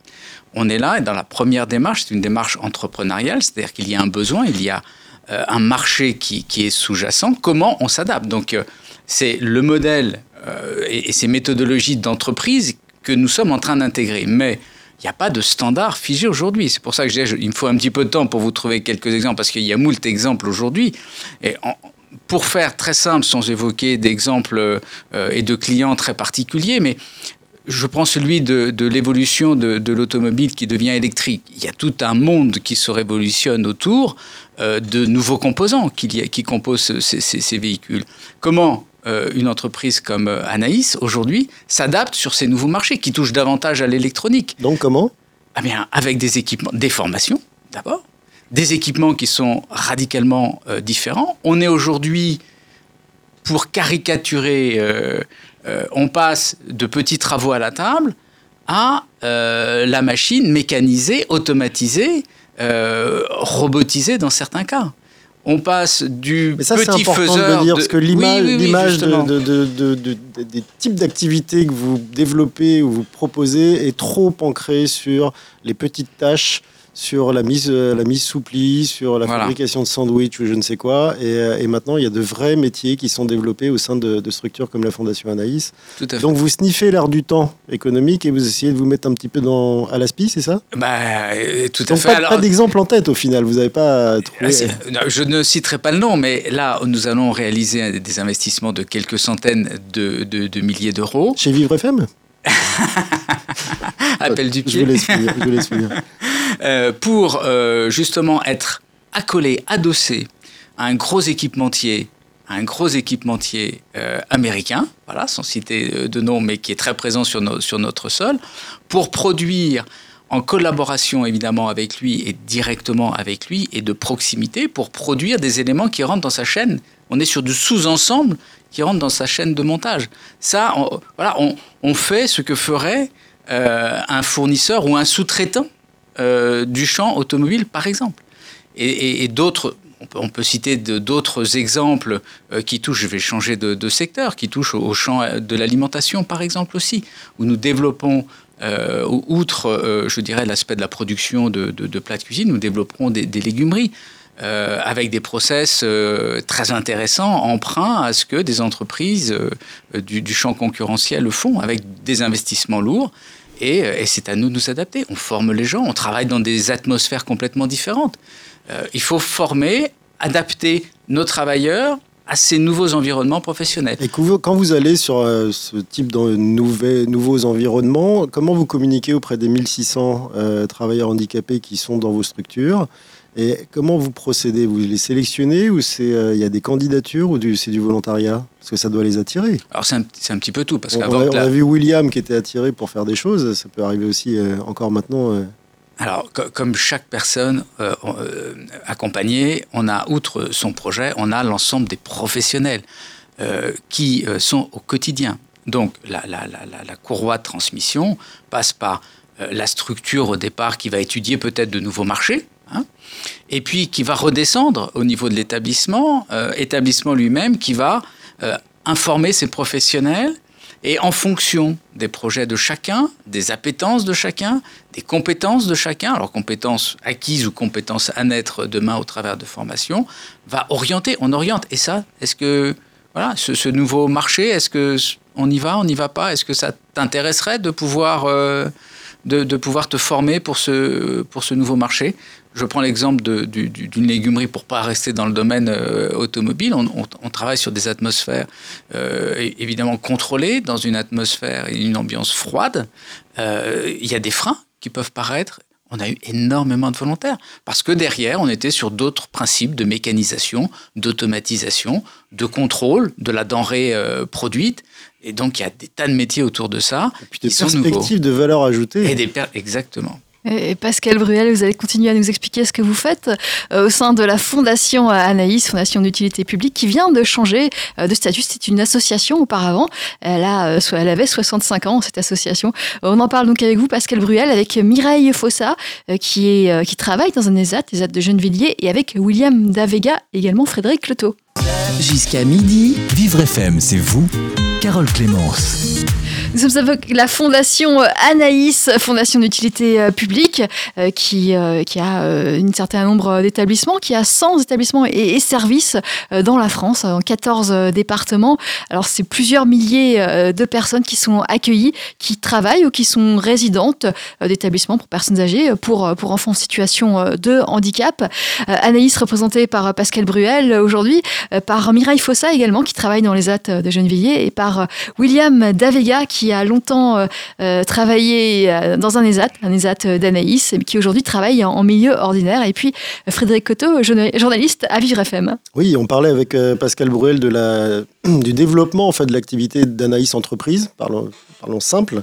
On est là et dans la première démarche, c'est une démarche entrepreneuriale, c'est-à-dire qu'il y a un besoin, il y a euh, un marché qui, est sous-jacent, comment on s'adapte Donc euh, c'est le modèle euh, et, ces méthodologies d'entreprise que nous sommes en train d'intégrer. Mais il n'y a pas de standard figé aujourd'hui. C'est pour ça que je il me faut un petit peu de temps pour vous trouver quelques exemples, parce qu'il y a moult exemples aujourd'hui. Et pour faire très simple, sans évoquer d'exemples et de clients très particuliers, mais je prends celui de, l'évolution de, l'automobile qui devient électrique. Il y a tout un monde qui se révolutionne autour euh, de nouveaux composants qui, qui composent ces, véhicules. Comment euh, une entreprise comme euh, Anaïs, aujourd'hui, s'adapte sur ces nouveaux marchés qui touchent davantage à l'électronique? Donc comment? Eh bien, Avec des équipements, des formations d'abord, des équipements qui sont radicalement différents. On est aujourd'hui, pour caricaturer euh, on passe de petits travaux à la table à euh, la machine mécanisée, automatisée, euh, robotisée dans certains cas. On passe du ça, petit faiseur de dire, parce que l'image des types d'activités que vous développez ou vous proposez est trop ancrée sur les petites tâches sur la mise, euh, la mise sous pli, sur la fabrication de sandwich ou je ne sais quoi. Euh, et, maintenant, il y a de vrais métiers qui sont développés au sein de, structures comme la Fondation Anaïs. Donc vous sniffez l'air du temps économique et vous essayez de vous mettre un petit peu dans, à l'aspi, c'est ça? Bah, euh, Tout à fait. Pas, pas d'exemple en tête au final, vous n'avez pas trouvé... Je ne citerai pas le nom, mais là, nous allons réaliser des investissements de quelques centaines de, de milliers d'euros. Chez Vivre FM Appel du pied. Je vous laisse finir. Je vous laisse finir. Euh, pour euh, justement être accolé, adossé à un gros équipementier, un gros équipementier euh, américain, voilà, sans citer de nom, mais qui est très présent sur, sur notre sol, pour produire en collaboration évidemment avec lui et directement avec lui et de proximité pour produire des éléments qui rentrent dans sa chaîne. On est sur du sous-ensemble qui rentre dans sa chaîne de montage. Ça, voilà, on, fait ce que ferait un fournisseur ou un sous-traitant euh, du champ automobile, par exemple. Et, d'autres, on peut, citer d'autres exemples euh, qui touchent, je vais changer de, secteur, qui touchent au, champ de l'alimentation, par exemple aussi, où nous développons, euh, outre, je dirais, l'aspect de la production de, plats de cuisine, nous développerons des, légumeries. avec des process très intéressants, emprunts à ce que des entreprises du, du, champ concurrentiel le font, avec des investissements lourds euh, et, c'est à nous de nous adapter. On forme les gens, on travaille dans des atmosphères complètement différentes. Euh, il faut former, adapter nos travailleurs à ces nouveaux environnements professionnels. Et quand vous allez sur euh, ce type de nouveaux environnements, comment vous communiquez auprès des 1600 travailleurs handicapés qui sont dans vos structures? Et comment vous procédez? Vous les sélectionnez ou c'est il y a des candidatures ou c'est du volontariat? Parce que ça doit les attirer. Alors c'est un, un, petit peu tout. Parce on, on, a, vu William qui était attiré pour faire des choses. Ça peut arriver aussi encore maintenant. Alors, comme chaque personne euh, accompagnée, on a, outre son projet, on a l'ensemble des professionnels euh, qui sont au quotidien. Donc, la, la, la, la, courroie de transmission passe par la structure au départ qui va étudier peut-être de nouveaux marchés, Hein, et puis qui va redescendre au niveau de l'établissement, euh, établissement lui-même qui va euh, informer ses professionnels et en fonction des projets de chacun, des appétences de chacun, des compétences de chacun, alors compétences acquises ou compétences à naître demain au travers de formation, va orienter, on oriente. Et ça, est-ce que voilà, ce, nouveau marché, est-ce que on y va, on n'y va pas? Est-ce que ça t'intéresserait de pouvoir euh, de, pouvoir te former pour ce, pour ce nouveau marché. Je prends l'exemple d'une légumerie pour pas rester dans le domaine euh, automobile. On, travaille sur des atmosphères euh, évidemment contrôlées, dans une atmosphère et une ambiance froide. Euh, il y a des freins qui peuvent paraître. On a eu énormément de volontaires parce que derrière, on était sur d'autres principes de mécanisation, d'automatisation, de contrôle de la denrée produite. Et donc, il y a des tas de métiers autour de ça. Et puis des perspectives de valeur ajoutée. Et des Exactement. Et Pascal Bruel, vous allez continuer à nous expliquer ce que vous faites euh, au sein de la Fondation Anaïs, Fondation d'utilité publique, qui vient de changer euh, de statut. C'est une association auparavant. Elle, a, euh, elle avait 65 ans, cette association. On en parle donc avec vous, Pascal Bruel, avec Mireille Fossa, qui, est, qui travaille dans un ESAT, ESAT de Gennevilliers, et avec William Davega, également Frédéric Cloteau. Jusqu'à midi, Vivre FM, c'est vous, Carole Clémence. Nous sommes la fondation euh, Anaïs, fondation d'utilité euh, publique, euh, qui, qui a un certain nombre d'établissements, qui a 100 établissements et, services dans la France, dans 14 départements. Alors, c'est plusieurs milliers de personnes qui sont accueillies, qui travaillent ou qui sont résidentes d'établissements pour personnes âgées, pour, pour enfants en situation de handicap. Anaïs, représentée par Pascal Bruel aujourd'hui, par Mireille Fossa également, qui travaille dans les AT de Gennevilliers, et par William Davega, qui a longtemps euh, euh, travaillé euh, dans un ESAT, un ESAT d'Anaïs, qui aujourd'hui travaille en, milieu ordinaire. Et puis Frédéric Coteau, journaliste à Vivre FM. Oui, on parlait avec Pascal Bruel de la, du développement en fait, de l'activité d'Anaïs Entreprise, parlons, parlons simple.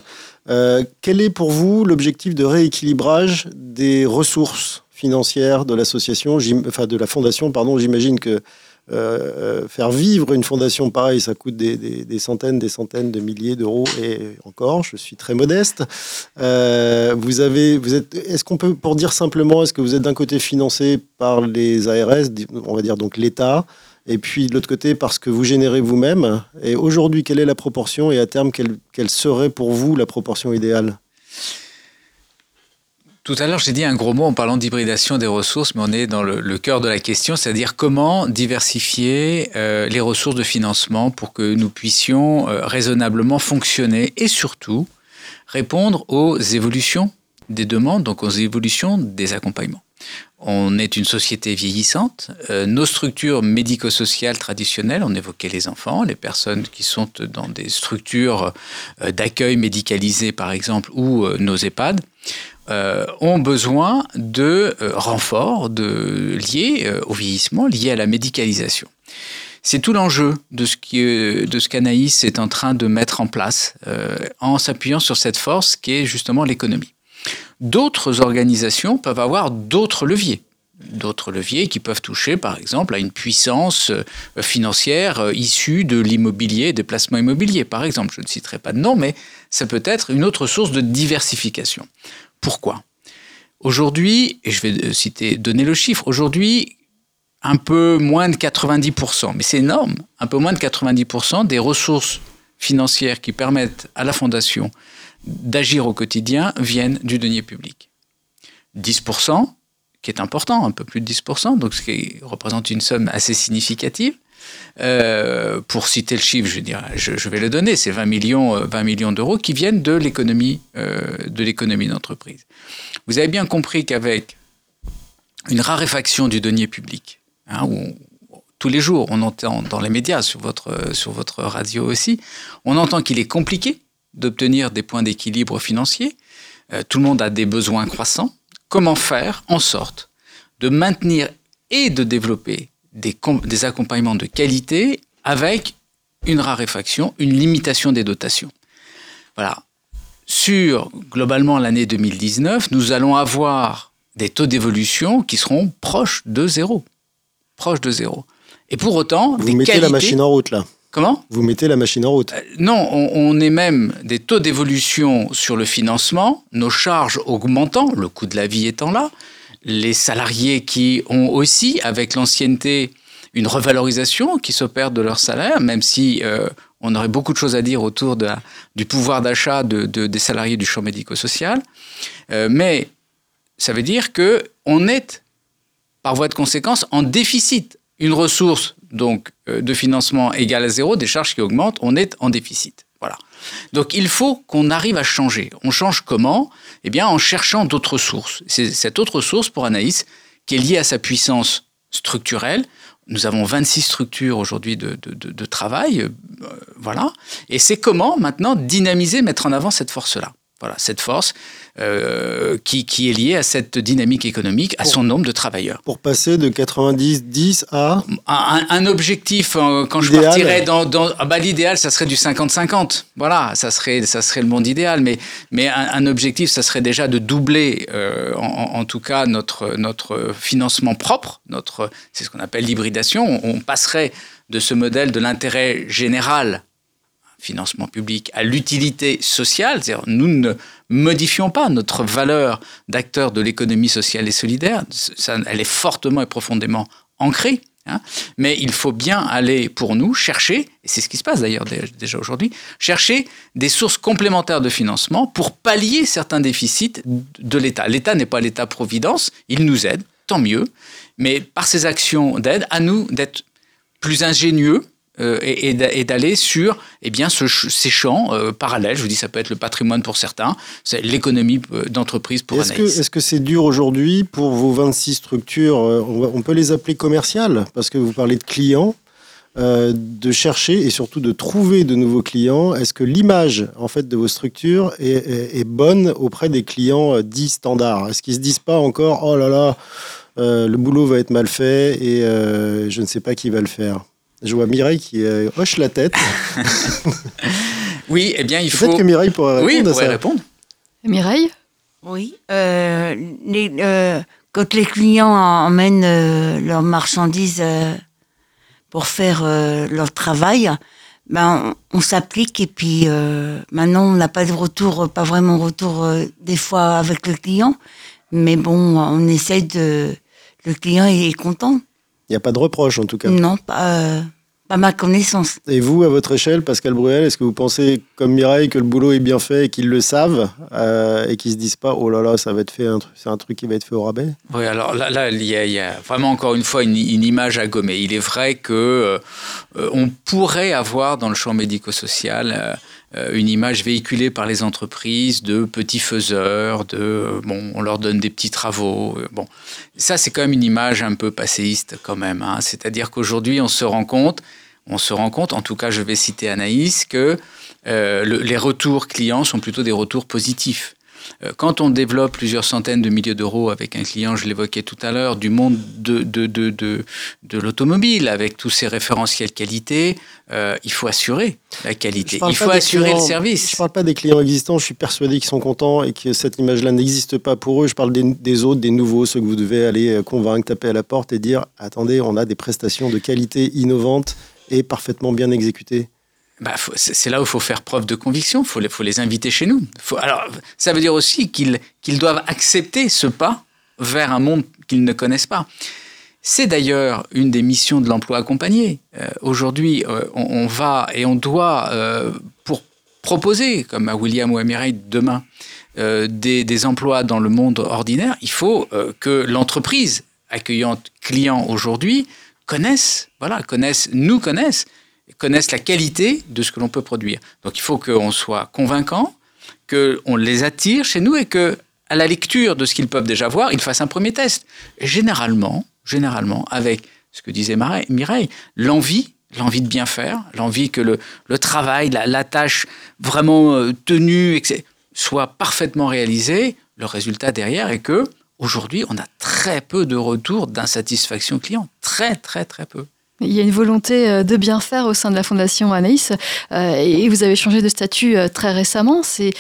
quel est pour vous l'objectif de rééquilibrage des ressources financières de l'association, enfin de la fondation, pardon, j'imagine que euh, euh, faire vivre une fondation pareille, ça coûte des, centaines, des centaines de milliers d'euros et encore, je suis très modeste. Euh, vous avez, vous êtes, est-ce qu'on peut, pour dire simplement, est-ce que vous êtes d'un côté financé par les ARS, on va dire donc l'État, et puis de l'autre côté parce que vous générez vous-même? Et aujourd'hui, quelle est la proportion et à terme, quelle serait pour vous la proportion idéale? Tout à l'heure, j'ai dit un gros mot en parlant d'hybridation des ressources, mais on est dans le, cœur de la question, c'est-à-dire comment diversifier euh, les ressources de financement pour que nous puissions euh, raisonnablement fonctionner et surtout répondre aux évolutions des demandes, donc aux évolutions des accompagnements. On est une société vieillissante. Euh, nos structures médico-sociales traditionnelles, on évoquait les enfants, les personnes qui sont dans des structures d'accueil médicalisé par exemple, ou nos EHPAD, euh, ont besoin de euh, renforts de, liés euh, au vieillissement, liés à la médicalisation. C'est tout l'enjeu de ce qu'Anaïs est en train de mettre en place en s'appuyant sur cette force qui est justement l'économie. D'autres organisations peuvent avoir d'autres leviers d'autres leviers qui peuvent toucher, par exemple, à une puissance financière issue de l'immobilier, des placements immobiliers, par exemple. Je ne citerai pas de nom, mais ça peut être une autre source de diversification. Pourquoi Aujourd'hui, et je vais euh, citer, donner le chiffre, aujourd'hui, un peu moins de 90%, mais c'est énorme, un peu moins de 90% des ressources financières qui permettent à la Fondation d'agir au quotidien viennent du denier public. 10%, qui est important, un peu plus de 10%, donc ce qui représente une somme assez significative. Euh, pour citer le chiffre, je, vais, le donner, c'est 20 millions, 20 euh, millions d'euros qui viennent de l'économie euh, de l'économie d'entreprise. Vous avez bien compris qu'avec une raréfaction du denier public, hein, où tous les jours on entend dans les médias, sur votre, sur votre radio aussi, on entend qu'il est compliqué d'obtenir des points d'équilibre financier. tout le monde a des besoins croissants. Comment faire en sorte de maintenir et de développer des, accompagnements de qualité avec une raréfaction, une limitation des dotations. Voilà. Sur globalement l'année 2019, nous allons avoir des taux d'évolution qui seront proches de zéro. Proches de zéro. Et pour autant, vous mettez la machine en route là. Comment? Vous mettez la machine en route. Euh, non, on, on, est même des taux d'évolution sur le financement, nos charges augmentant, le coût de la vie étant là, les salariés qui ont aussi, avec l'ancienneté, une revalorisation qui s'opère de leur salaire, même si euh, on aurait beaucoup de choses à dire autour de du pouvoir d'achat de, des salariés du champ médico-social. Euh, mais ça veut dire que on est, par voie de conséquence, en déficit. Une ressource donc euh, de financement égale à zéro, des charges qui augmentent, on est en déficit. Voilà. Donc il faut qu'on arrive à changer. On change comment? Eh bien en cherchant d'autres sources. C'est cette autre source pour Anaïs qui est liée à sa puissance structurelle. Nous avons 26 structures aujourd'hui de, de, travail. Euh, voilà. Et c'est comment maintenant dynamiser, mettre en avant cette force-là. Voilà, cette force euh, qui, qui, est liée à cette dynamique économique, à son nombre de travailleurs. Pour passer de 90-10 à un, objectif, euh, quand je partirais dans... dans ah bah, L'idéal, ça serait du 50-50. Voilà, ça serait, ça serait le monde idéal. Mais, mais un, objectif, ça serait déjà de doubler, euh, en, en, tout cas, notre, notre financement propre. Notre, c'est ce qu'on appelle l'hybridation. On passerait de ce modèle de l'intérêt général financement public à l'utilité sociale, c'est-à-dire nous ne modifions pas notre valeur d'acteur de l'économie sociale et solidaire, ça, elle est fortement et profondément ancrée. Hein. mais il faut bien aller pour nous chercher, et c'est ce qui se passe d'ailleurs déjà aujourd'hui, chercher des sources complémentaires de financement pour pallier certains déficits de l'État. L'État n'est pas l'État-providence, il nous aide, tant mieux, mais par ces actions d'aide, à nous d'être plus ingénieux, euh, et, d'aller sur eh bien, ces champs euh, parallèles. Je vous dis, ça peut être le patrimoine pour certains, c'est l'économie euh, d'entreprise pour est-ce Est-ce que c'est dur aujourd'hui pour vos 26 structures On peut les appeler commerciales parce que vous parlez de clients. de chercher et surtout de trouver de nouveaux clients Est-ce que l'image en fait de vos structures est, bonne auprès des clients dits standards? Est-ce qu'ils se disent pas encore oh là là le boulot va être mal fait et je ne sais pas qui va le faire je vois Mireille qui euh, hoche la tête. oui, eh bien, il faut. Peut-être que Mireille pourrait répondre. Oui, pourrait répondre. Mireille Oui. Euh, les, euh, quand les clients emmènent leurs marchandises pour faire leur travail, ben, on, s'applique et puis maintenant on n'a pas de retour, pas vraiment retour des fois avec le client, mais bon, on essaye de. Le client est content. Il n'y a pas de reproche en tout cas. Non, pas, euh, pas ma connaissance. Et vous, à votre échelle, Pascal Bruel, est-ce que vous pensez, comme Mireille, que le boulot est bien fait et qu'ils le savent euh, et qu'ils se disent pas, oh là là, ça va être fait, c'est un truc qui va être fait au rabais? Oui, alors là, là il, y a, vraiment encore une fois une, image à gommer. Il est vrai que euh, on pourrait avoir dans le champ médico-social euh, une image véhiculée par les entreprises de petits faiseurs, de bon, on leur donne des petits travaux. Euh, bon, ça c'est quand même une image un peu passéiste quand même. Hein. C'est-à-dire qu'aujourd'hui on se rend compte, on se rend compte, en tout cas je vais citer Anaïs, que euh, les retours clients sont plutôt des retours positifs. Euh, quand on développe plusieurs centaines de milliers d'euros avec un client, je l'évoquais tout à l'heure, du monde de, de, de, de, de l'automobile, avec tous ces référentiels qualité, euh, il faut assurer la qualité, il faut assurer le service. Je ne parle pas des clients existants, je suis persuadé qu'ils sont contents et que cette image-là n'existe pas pour eux. Je parle des, des, autres, des nouveaux, ceux que vous devez aller euh, convaincre, taper à la porte et dire, attendez, on a des prestations de qualité innovantes et parfaitement bien exécutées. Bah, c'est là où il faut faire preuve de conviction, il faut, faut, les inviter chez nous. alors, ça veut dire aussi qu'ils doivent accepter ce pas vers un monde qu'ils ne connaissent pas. C'est d'ailleurs une des missions de l'emploi accompagné. Euh, aujourd'hui, euh, on, va et on doit, euh, pour proposer, comme à William ou à Mireille demain, des, des, emplois dans le monde ordinaire, il faut que l'entreprise accueillante client aujourd'hui connaisse, voilà, connaisse, nous connaisse connaissent la qualité de ce que l'on peut produire. Donc il faut qu'on soit convaincant, qu'on les attire chez nous et que à la lecture de ce qu'ils peuvent déjà voir, ils fassent un premier test. généralement, généralement, avec ce que disait Mireille, l'envie, l'envie de bien faire, l'envie que le, travail, la, tâche vraiment euh, tenue soit parfaitement réalisée, le résultat derrière est que aujourd'hui, on a très peu de retours d'insatisfaction client, très très très peu. Il y a une volonté euh, de bien faire au sein de la Fondation Anaïs euh, et vous avez changé de statut euh, très récemment. C'est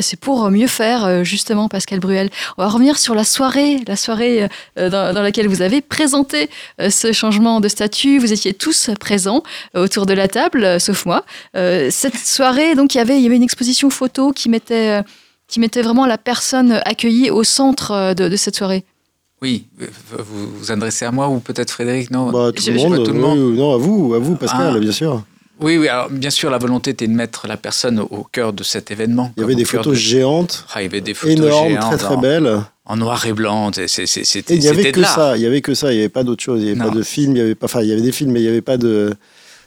c'est pour mieux faire, justement, Pascal Bruel. On va revenir sur la soirée, la soirée dans, laquelle vous avez présenté ce changement de statut. Vous étiez tous présents autour de la table, sauf moi. Cette soirée, donc, il y avait, il y avait une exposition photo qui mettait, qui mettait vraiment la personne accueillie au centre de cette soirée. Oui, vous vous adressez à moi ou peut-être Frédéric Non, bah, tout, le monde, non, à vous, à vous Pascal, ah. bien sûr. Oui, oui, alors bien sûr, la volonté était de mettre la personne au, cœur de cet événement. Il y avait des photos géantes, ah, il y avait des photos énormes, très très belles. En noir et blanc, c'était Il n'y avait que ça, il n'y avait que ça, il n'y avait pas d'autre chose, il n'y avait pas de film, il y avait pas, enfin il y avait des films, mais il n'y avait pas de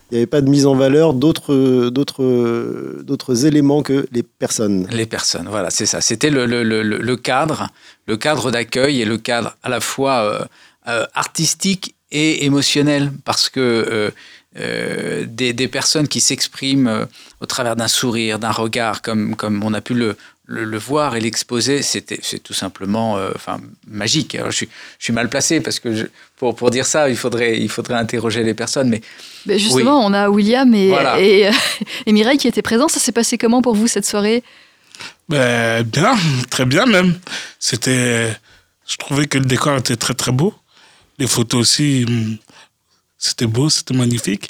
il n'y avait pas de mise en valeur d'autres, d'autres, d'autres éléments que les personnes. Les personnes, voilà, c'est ça. C'était le, le, le, cadre, le cadre d'accueil et le cadre à la fois euh, euh, artistique et émotionnel, parce que euh des, des, personnes qui s'expriment au travers d'un sourire, d'un regard, comme, comme on a pu le, le, voir et l'exposer, c'était c'est tout simplement euh, enfin magique. Alors, je, suis, je suis mal placé parce que je, pour, pour dire ça, il faudrait, il faudrait interroger les personnes. Mais, ben justement, on a William et, et, et, Mireille qui étaient présents. Ça s'est passé comment pour vous cette soirée? Ben, Bien, très bien même. C'était, je trouvais que le décor était très très beau. Les photos aussi, hum, c'était beau, c'était magnifique.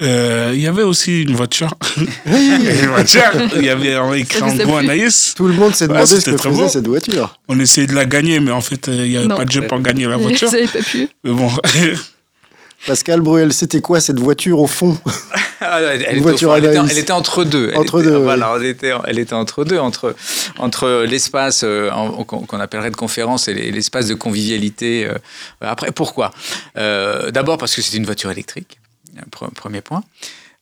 Euh, il y avait aussi une voiture. une voiture. Il y avait écrit en gros Anaïs. Tout le monde s'est demandé ce que faisait cette voiture. On essayait de la gagner, mais en fait, euh, il n'y avait pas de jeu pour gagner la voiture. Vous pas pu. Mais bon. Pascal Bruel, c'était quoi cette voiture au fond? Elle, voiture elle, était, elle, était, entre deux. Entre deux. Voilà, elle était, elle était entre deux, entre, entre l'espace euh, qu'on appellerait de conférence et l'espace de convivialité. après, pourquoi? D'abord parce que c'était une voiture électrique premier point.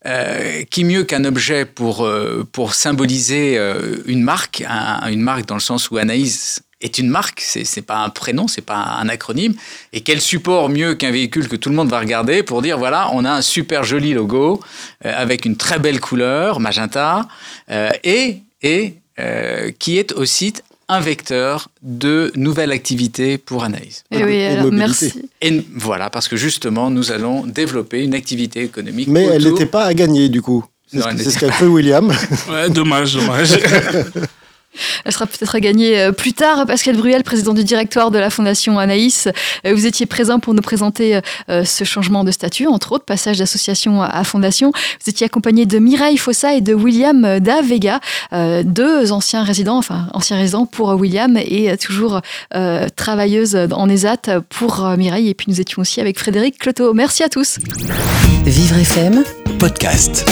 Euh, qui mieux qu'un objet pour, euh, pour symboliser euh, une marque, une marque dans le sens où Anaïs est une marque, c'est n'est pas un prénom, c'est pas un acronyme, et quel support mieux qu'un véhicule que tout le monde va regarder pour dire voilà, on a un super joli logo avec une très belle couleur, magenta, et, et qui est aussi un vecteur de nouvelles activités pour Anaïs. Et eh oui, alors, merci. Et voilà, parce que justement, nous allons développer une activité économique. Mais elle n'était pas à gagner, du coup. C'est ce qu'a fait William. Ouais, dommage, dommage. Elle sera peut-être à gagner euh, plus tard. Pascal Bruel, président du directoire de la Fondation Anaïs, euh, vous étiez présent pour nous présenter euh, ce changement de statut, entre autres, passage d'association à Fondation. Vous étiez accompagné de Mireille Fossa et de William Da Vega, deux anciens résidents, enfin anciens résidents pour William et toujours travailleuse en ESAT pour Mireille. Et puis nous étions aussi avec Frédéric Cloteau. Merci à tous. Vivre FM, podcast.